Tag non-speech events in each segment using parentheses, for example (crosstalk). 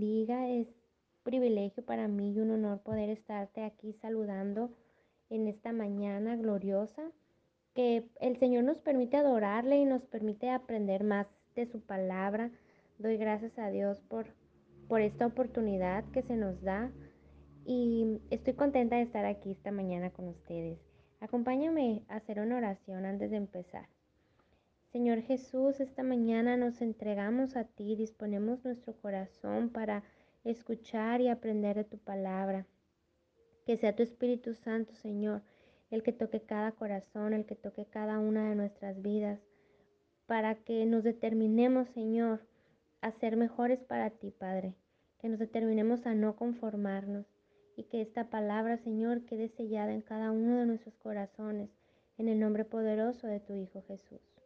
bendiga. Es privilegio para mí y un honor poder estarte aquí saludando en esta mañana gloriosa. Que el Señor nos permite adorarle y nos permite aprender más de su palabra. Doy gracias a Dios por, por esta oportunidad que se nos da y estoy contenta de estar aquí esta mañana con ustedes. Acompáñame a hacer una oración antes de empezar. Señor Jesús, esta mañana nos entregamos a ti, disponemos nuestro corazón para escuchar y aprender de tu palabra. Que sea tu Espíritu Santo, Señor, el que toque cada corazón, el que toque cada una de nuestras vidas, para que nos determinemos, Señor, a ser mejores para ti, Padre. Que nos determinemos a no conformarnos y que esta palabra, Señor, quede sellada en cada uno de nuestros corazones, en el nombre poderoso de tu Hijo Jesús.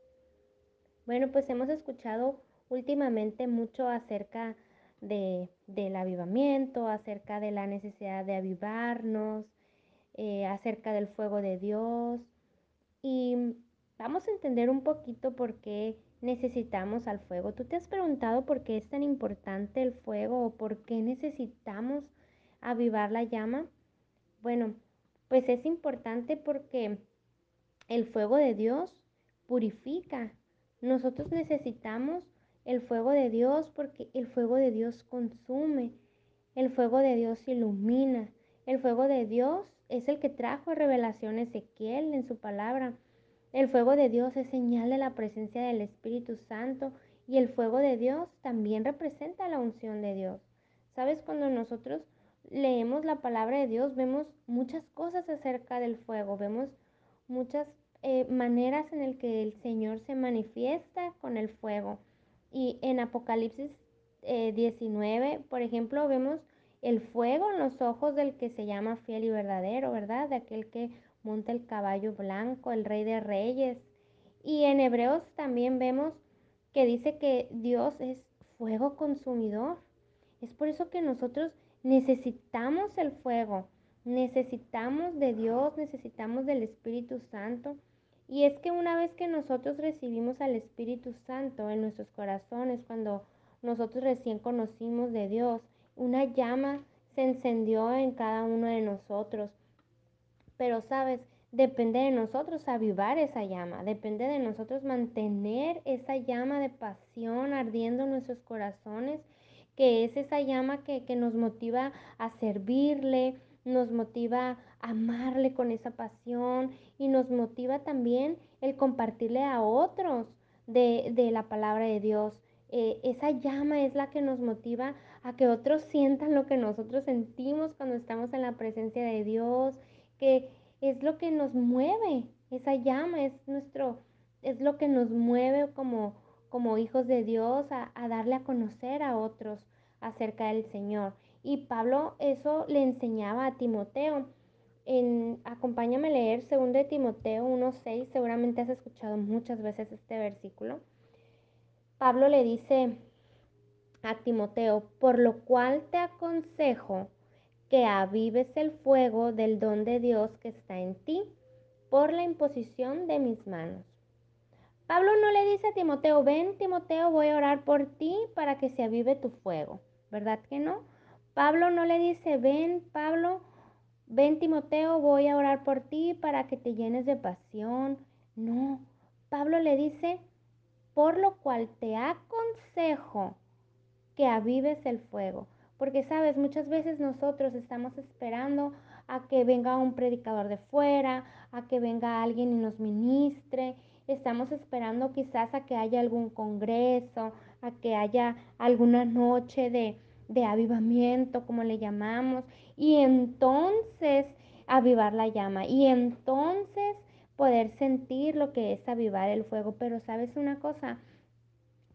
Bueno, pues hemos escuchado últimamente mucho acerca de, del avivamiento, acerca de la necesidad de avivarnos, eh, acerca del fuego de Dios. Y vamos a entender un poquito por qué necesitamos al fuego. ¿Tú te has preguntado por qué es tan importante el fuego o por qué necesitamos avivar la llama? Bueno, pues es importante porque el fuego de Dios purifica, nosotros necesitamos el fuego de Dios porque el fuego de Dios consume, el fuego de Dios ilumina, el fuego de Dios es el que trajo revelación Ezequiel en su palabra. El fuego de Dios es señal de la presencia del Espíritu Santo y el fuego de Dios también representa la unción de Dios. ¿Sabes? Cuando nosotros leemos la palabra de Dios, vemos muchas cosas acerca del fuego, vemos muchas eh, maneras en el que el Señor se manifiesta con el fuego. Y en Apocalipsis 19, eh, por ejemplo, vemos el fuego en los ojos del que se llama fiel y verdadero, ¿verdad? De aquel que monta el caballo blanco, el rey de reyes. Y en Hebreos también vemos que dice que Dios es fuego consumidor. Es por eso que nosotros necesitamos el fuego, necesitamos de Dios, necesitamos del Espíritu Santo. Y es que una vez que nosotros recibimos al Espíritu Santo en nuestros corazones, cuando nosotros recién conocimos de Dios, una llama se encendió en cada uno de nosotros. Pero sabes, depende de nosotros avivar esa llama, depende de nosotros mantener esa llama de pasión ardiendo en nuestros corazones, que es esa llama que, que nos motiva a servirle, nos motiva a amarle con esa pasión y nos motiva también el compartirle a otros de, la palabra de Dios. Eh, esa llama es la que nos motiva a que otros sientan lo que nosotros sentimos cuando estamos en la presencia de Dios, que es lo que nos mueve, esa llama es nuestro, es lo que nos mueve como, como hijos de Dios a, a darle a conocer a otros acerca del Señor. Y Pablo eso le enseñaba a Timoteo. En, acompáñame a leer 2 de Timoteo 1.6, seguramente has escuchado muchas veces este versículo. Pablo le dice a Timoteo, por lo cual te aconsejo que avives el fuego del don de Dios que está en ti por la imposición de mis manos. Pablo no le dice a Timoteo, ven Timoteo, voy a orar por ti para que se avive tu fuego, ¿verdad que no? Pablo no le dice, ven Pablo, ven Timoteo, voy a orar por ti para que te llenes de pasión. No, Pablo le dice, por lo cual te aconsejo que avives el fuego. Porque sabes, muchas veces nosotros estamos esperando a que venga un predicador de fuera, a que venga alguien y nos ministre. Estamos esperando quizás a que haya algún congreso, a que haya alguna noche de, de avivamiento, como le llamamos, y entonces avivar la llama, y entonces poder sentir lo que es avivar el fuego. Pero sabes una cosa,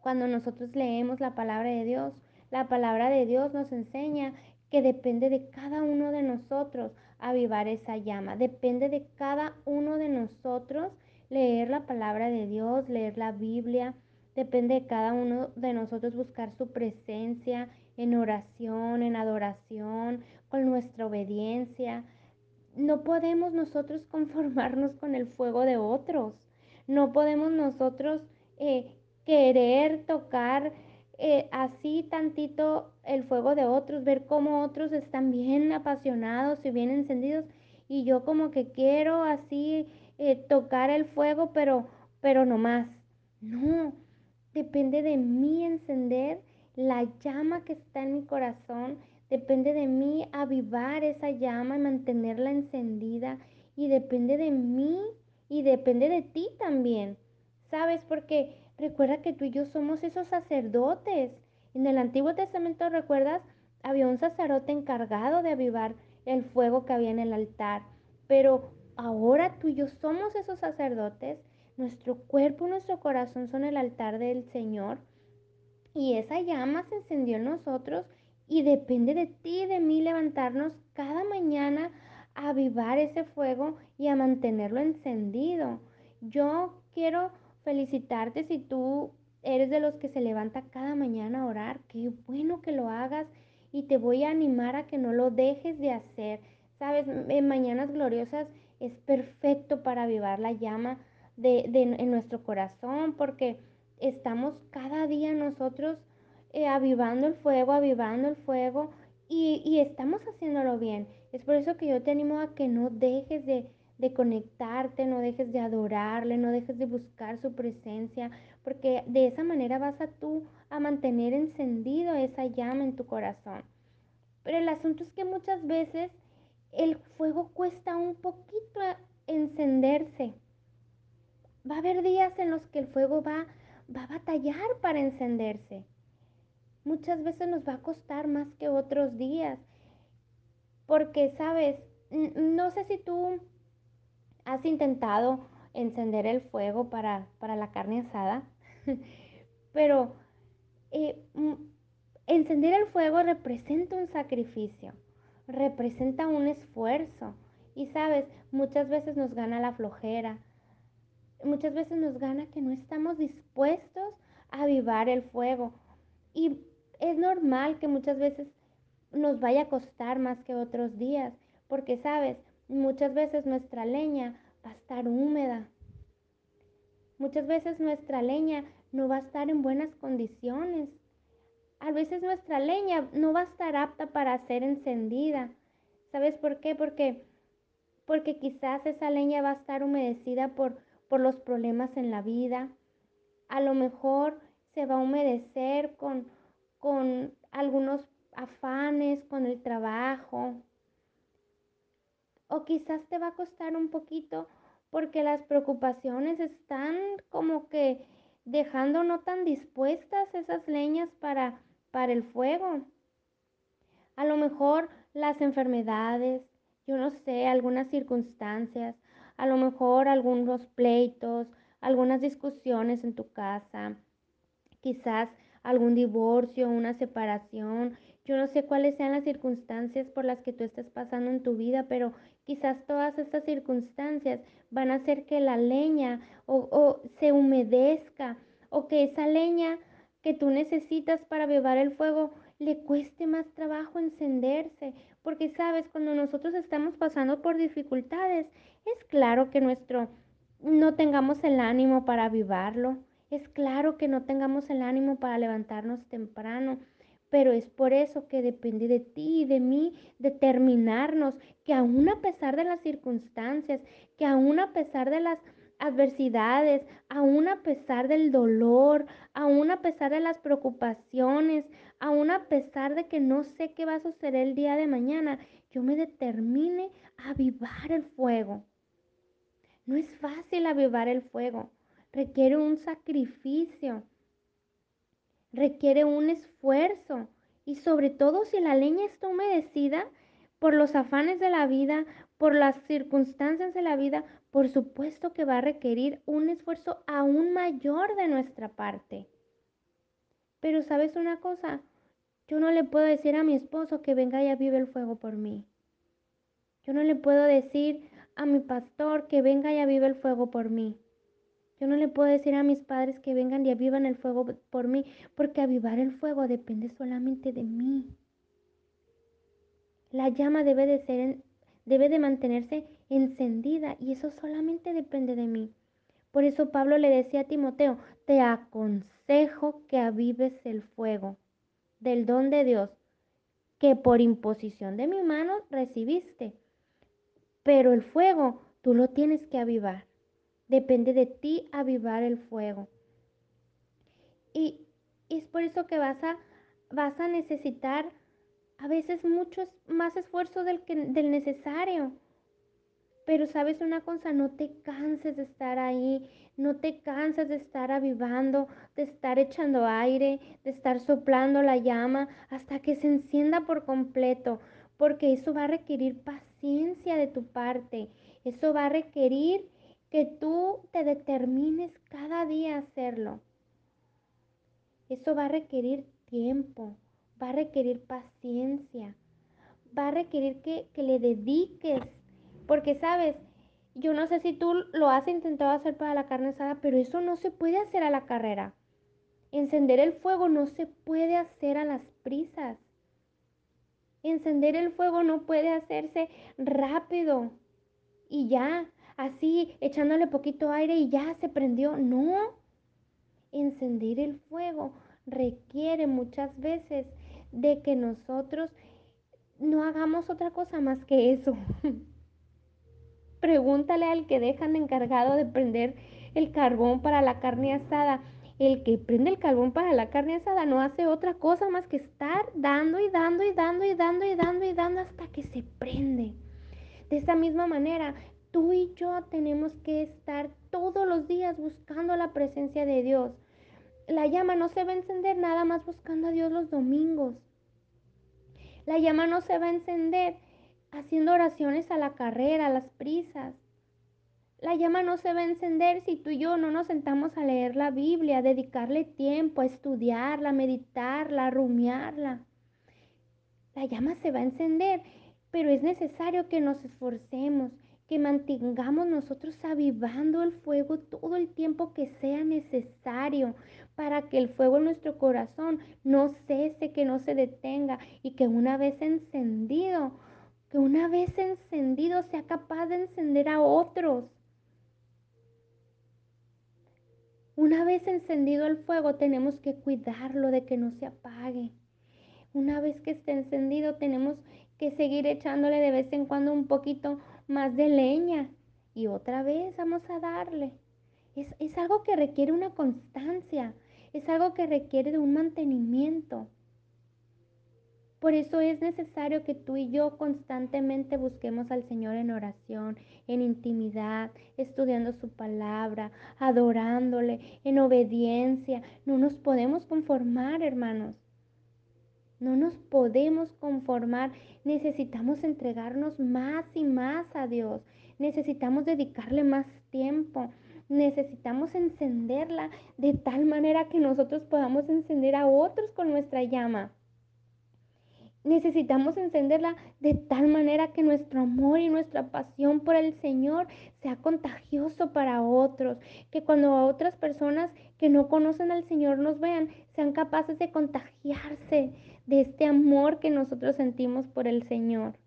cuando nosotros leemos la palabra de Dios, la palabra de Dios nos enseña que depende de cada uno de nosotros avivar esa llama, depende de cada uno de nosotros leer la palabra de Dios, leer la Biblia, depende de cada uno de nosotros buscar su presencia en oración, en adoración, con nuestra obediencia. No podemos nosotros (laughs) conformarnos con el fuego de otros. No podemos nosotros eh, querer tocar eh, así tantito el fuego de otros, ver cómo otros están bien apasionados y bien encendidos y yo como que quiero así eh, tocar el fuego, pero, pero no más. No, depende de mí encender la llama que está en mi corazón, depende de mí avivar esa llama y mantenerla encendida y depende de mí y depende de ti también. ¿Sabes? Porque recuerda que tú y yo somos esos sacerdotes. En el Antiguo Testamento, ¿recuerdas? Había un sacerdote encargado de avivar el fuego que había en el altar. Pero ahora tú y yo somos esos sacerdotes. Nuestro cuerpo y nuestro corazón son el altar del Señor. Y esa llama se encendió en nosotros y depende de ti y de mí levantarnos cada mañana a avivar ese fuego y a mantenerlo encendido. Yo quiero felicitarte si tú eres de los que se levanta cada mañana a orar. Qué bueno que lo hagas y te voy a animar a que no lo dejes de hacer. Sabes, en Mañanas Gloriosas es perfecto para avivar la llama de, en nuestro corazón porque estamos cada día nosotros eh, avivando el fuego, avivando el fuego y, y, estamos haciéndolo bien. Es por eso que yo te animo a que no dejes de, de conectarte, no dejes de adorarle, no dejes de buscar su presencia, porque de esa manera vas a tú a mantener encendido esa llama en tu corazón. Pero el asunto es que muchas veces el fuego cuesta un poquito encenderse. Va a haber días en los que el fuego va, va a batallar para encenderse. Muchas veces nos va a costar más que otros días. Porque, sabes, no sé si tú ¿Has intentado encender el fuego para, la carne asada? (laughs) Pero eh, encender el fuego representa un sacrificio, representa un esfuerzo. Y sabes, muchas veces nos gana la flojera, muchas veces nos gana que no estamos dispuestos a avivar el fuego. Y es normal que muchas veces nos vaya a costar más que otros días, porque sabes, Muchas veces nuestra leña va a estar húmeda. Muchas veces nuestra leña no va a estar en buenas condiciones. A veces nuestra leña no va a estar apta para ser encendida. ¿Sabes por qué? Porque, porque quizás esa leña va a estar humedecida por, por los problemas en la vida. A lo mejor se va a humedecer con, con algunos afanes, con el trabajo, o quizás te va a costar un poquito porque las preocupaciones están como que dejando no tan dispuestas esas leñas para, para el fuego. A lo mejor las enfermedades, yo no sé, algunas circunstancias, a lo mejor algunos pleitos, algunas discusiones en tu casa, quizás algún divorcio, una separación. Yo no sé cuáles sean las circunstancias por las que tú estás pasando en tu vida, pero Quizás todas estas circunstancias van a hacer que la leña o, se humedezca o que esa leña que tú necesitas para beber el fuego le cueste más trabajo encenderse, porque sabes, cuando nosotros estamos pasando por dificultades, es claro que nuestro no tengamos el ánimo para avivarlo, es claro que no tengamos el ánimo para levantarnos temprano, pero es por eso que depende de ti y de mí determinarnos que aún a pesar de las circunstancias, que aún a pesar de las adversidades, aún a pesar del dolor, aún a pesar de las preocupaciones, aún a pesar de que no sé qué va a suceder el día de mañana, yo me determine a avivar el fuego. No es fácil avivar el fuego, requiere un sacrificio requiere un esfuerzo y sobre todo si la leña está humedecida por los afanes de la vida, por las circunstancias de la vida, por supuesto que va a requerir un esfuerzo aún mayor de nuestra parte. Pero sabes una cosa, yo no le puedo decir a mi esposo que venga y avive el fuego por mí. Yo no le puedo decir a mi pastor que venga y avive el fuego por mí. Yo no le puedo decir a mis padres que vengan y avivan el fuego por mí, porque avivar el fuego depende solamente de mí. La llama debe de ser debe de mantenerse encendida y eso solamente depende de mí. Por eso Pablo le decía a Timoteo, te aconsejo que avives el fuego del don de Dios que por imposición de mi mano recibiste. Pero el fuego tú lo tienes que avivar. Depende de ti avivar el fuego. Y, es por eso que vas a, vas a necesitar a veces mucho más esfuerzo del, que, del necesario. Pero sabes una cosa, no te canses de estar ahí, no te canses de estar avivando, de estar echando aire, de estar soplando la llama hasta que se encienda por completo, porque eso va a requerir paciencia de tu parte, eso va a requerir que tú te determines cada día a hacerlo. Eso va a requerir tiempo, va a requerir paciencia, va a requerir que, que le dediques porque, sabes, yo no sé si tú lo has intentado hacer para la carne asada, pero eso no se puede hacer a la carrera. Encender el fuego no se puede hacer a las prisas. Encender el fuego no puede hacerse rápido y ya, así echándole poquito aire y ya se prendió. No. Encender el fuego requiere muchas veces de que nosotros no hagamos otra cosa más que eso. (laughs) Pregúntale al que dejan encargado de prender el carbón para la carne asada. El que prende el carbón para la carne asada no hace otra cosa más que estar dando y dando y dando y dando y dando y dando hasta que se prende. De esa misma manera, tú y yo tenemos que estar todos los días buscando la presencia de Dios. La llama no se va a encender nada más buscando a Dios los domingos. La llama no se va a encender haciendo oraciones a la carrera, a las prisas. La llama no se va a encender si tú y yo no nos sentamos a leer la Biblia, a dedicarle tiempo, a estudiarla, a meditarla, a rumiarla. La llama se va a encender, pero es necesario que nos esforcemos, que mantengamos nosotros avivando el fuego todo el tiempo que sea necesario para que el fuego en nuestro corazón no cese, que no se detenga y que una vez encendido que una vez encendido sea capaz de encender a otros. Una vez encendido el fuego tenemos que cuidarlo de que no se apague. Una vez que esté encendido tenemos que seguir echándole de vez en cuando un poquito más de leña y otra vez vamos a darle. Es, es algo que requiere una constancia, es algo que requiere de un mantenimiento. Por eso es necesario que tú y yo constantemente busquemos al Señor en oración, en intimidad, estudiando su palabra, adorándole, en obediencia. No nos podemos conformar, hermanos. No nos podemos conformar. Necesitamos entregarnos más y más a Dios. Necesitamos dedicarle más tiempo. Necesitamos encenderla de tal manera que nosotros podamos encender a otros con nuestra llama. Necesitamos encenderla de tal manera que nuestro amor y nuestra pasión por el Señor sea contagioso para otros, que cuando otras personas que no conocen al Señor nos vean, sean capaces de contagiarse de este amor que nosotros sentimos por el Señor.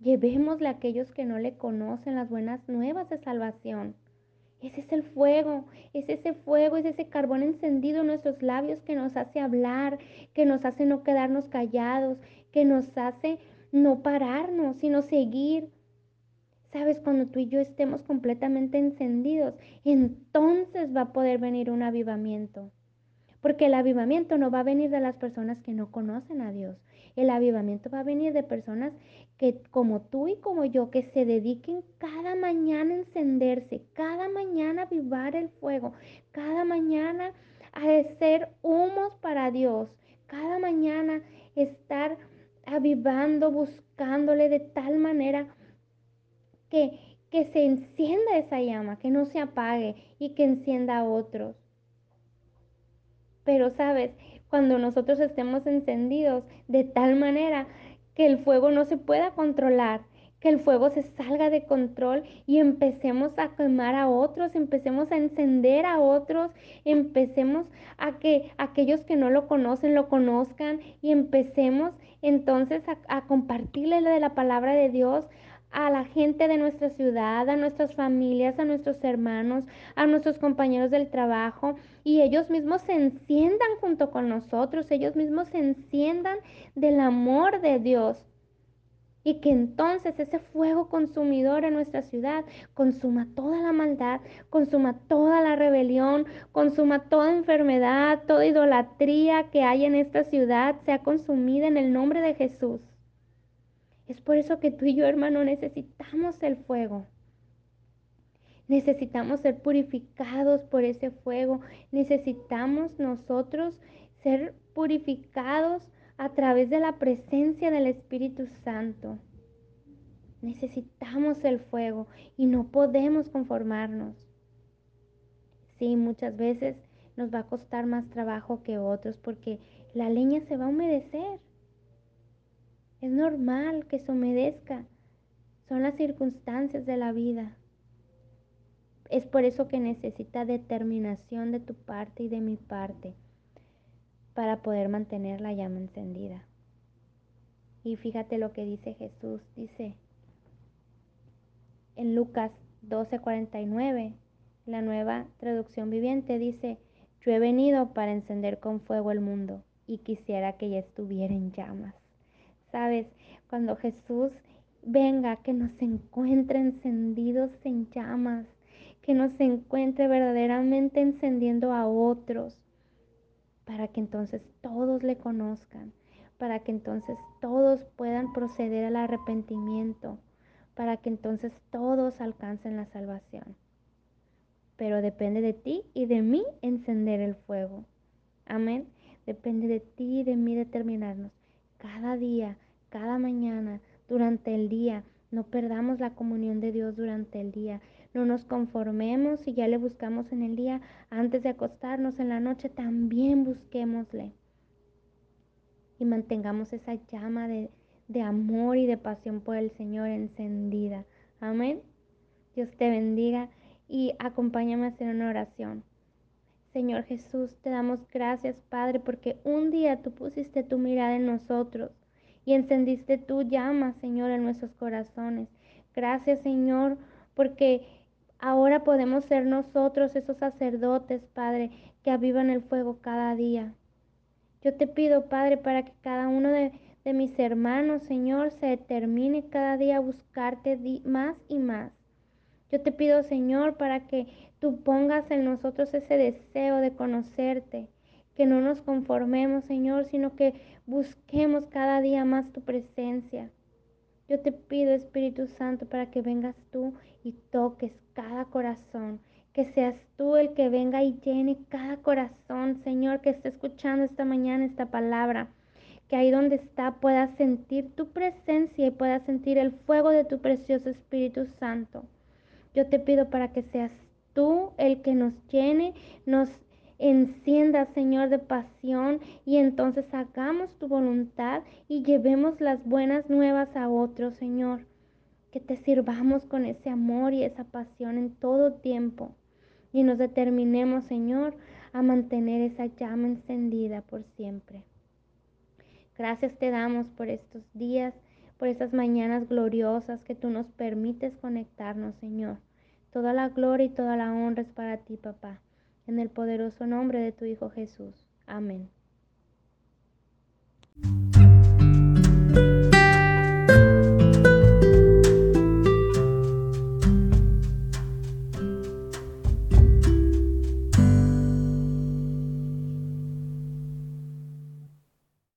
Llevémosle a aquellos que no le conocen las buenas nuevas de salvación. Ese es el fuego, es ese fuego, es ese carbón encendido en nuestros labios que nos hace hablar, que nos hace no quedarnos callados, que nos hace no pararnos, sino seguir. Sabes, cuando tú y yo estemos completamente encendidos, entonces va a poder venir un avivamiento. Porque el avivamiento no va a venir de las personas que no conocen a Dios. El avivamiento va a venir de personas que como tú y como yo, que se dediquen cada mañana a encenderse, cada mañana a avivar el fuego, cada mañana a hacer humos para Dios, cada mañana estar avivando, buscándole de tal manera que, que se encienda esa llama, que no se apague y que encienda a otros. Pero sabes, cuando nosotros estemos encendidos de tal manera que el fuego no se pueda controlar, que el fuego se salga de control y empecemos a quemar a otros, empecemos a encender a otros, empecemos a que aquellos que no lo conocen lo conozcan y empecemos entonces a, a compartirle de la palabra de Dios, a la gente de nuestra ciudad, a nuestras familias, a nuestros hermanos, a nuestros compañeros del trabajo y ellos mismos se enciendan junto con nosotros, ellos mismos se enciendan del amor de Dios. Y que entonces ese fuego consumidor en nuestra ciudad consuma toda la maldad, consuma toda la rebelión, consuma toda enfermedad, toda idolatría que hay en esta ciudad, sea consumida en el nombre de Jesús. Es por eso que tú y yo, hermano, necesitamos el fuego. Necesitamos ser purificados por ese fuego. Necesitamos nosotros ser purificados a través de la presencia del Espíritu Santo. Necesitamos el fuego y no podemos conformarnos. Sí, muchas veces nos va a costar más trabajo que otros porque la leña se va a humedecer. Es normal que se humedezca. Son las circunstancias de la vida. Es por eso que necesita determinación de tu parte y de mi parte para poder mantener la llama encendida. Y fíjate lo que dice Jesús. Dice en Lucas 12:49, la nueva traducción viviente dice, yo he venido para encender con fuego el mundo y quisiera que ya estuviera en llamas. ¿Sabes? Cuando Jesús venga, que nos encuentre encendidos en llamas, que nos encuentre verdaderamente encendiendo a otros, para que entonces todos le conozcan, para que entonces todos puedan proceder al arrepentimiento, para que entonces todos alcancen la salvación. Pero depende de ti y de mí encender el fuego. Amén. Depende de ti y de mí determinarnos cada día, cada mañana, durante el día. No perdamos la comunión de Dios durante el día. No nos conformemos y ya le buscamos en el día. Antes de acostarnos en la noche, también busquémosle. Y mantengamos esa llama de, de amor y de pasión por el Señor encendida. Amén. Dios te bendiga y acompáñame a hacer una oración. Señor Jesús, te damos gracias, Padre, porque un día tú pusiste tu mirada en nosotros y encendiste tu llama, Señor, en nuestros corazones. Gracias, Señor, porque ahora podemos ser nosotros esos sacerdotes, Padre, que avivan el fuego cada día. Yo te pido, Padre, para que cada uno de, de mis hermanos, Señor, se determine cada día a buscarte más y más. Yo te pido, Señor, para que tú pongas en nosotros ese deseo de conocerte, que no nos conformemos, Señor, sino que busquemos cada día más tu presencia. Yo te pido, Espíritu Santo, para que vengas tú y toques cada corazón, que seas tú el que venga y llene cada corazón, Señor, que esté escuchando esta mañana esta palabra, que ahí donde está pueda sentir tu presencia y pueda sentir el fuego de tu precioso Espíritu Santo. Yo te pido para que seas tú el que nos llene, nos encienda, Señor, de pasión y entonces hagamos tu voluntad y llevemos las buenas nuevas a otros, Señor. Que te sirvamos con ese amor y esa pasión en todo tiempo y nos determinemos, Señor, a mantener esa llama encendida por siempre. Gracias te damos por estos días, por estas mañanas gloriosas que tú nos permites conectarnos, Señor. Toda la gloria y toda la honra es para ti, papá en el poderoso nombre de tu Hijo Jesús. Amén.